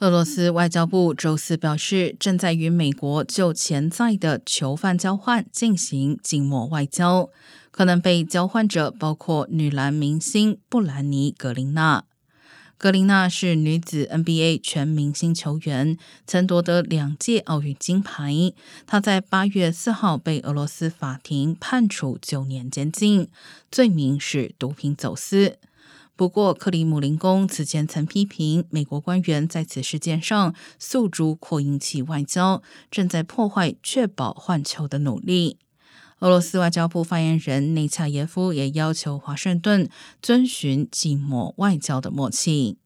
俄罗斯外交部周四表示，正在与美国就潜在的囚犯交换进行静默外交，可能被交换者包括女篮明星布兰妮·格林娜。格林娜是女子 NBA 全明星球员，曾夺得两届奥运金牌。她在八月四号被俄罗斯法庭判处九年监禁，罪名是毒品走私。不过，克里姆林宫此前曾批评美国官员在此事件上诉诸扩音器外交，正在破坏确保换球的努力。俄罗斯外交部发言人内恰耶夫也要求华盛顿遵循寂寞外交的默契。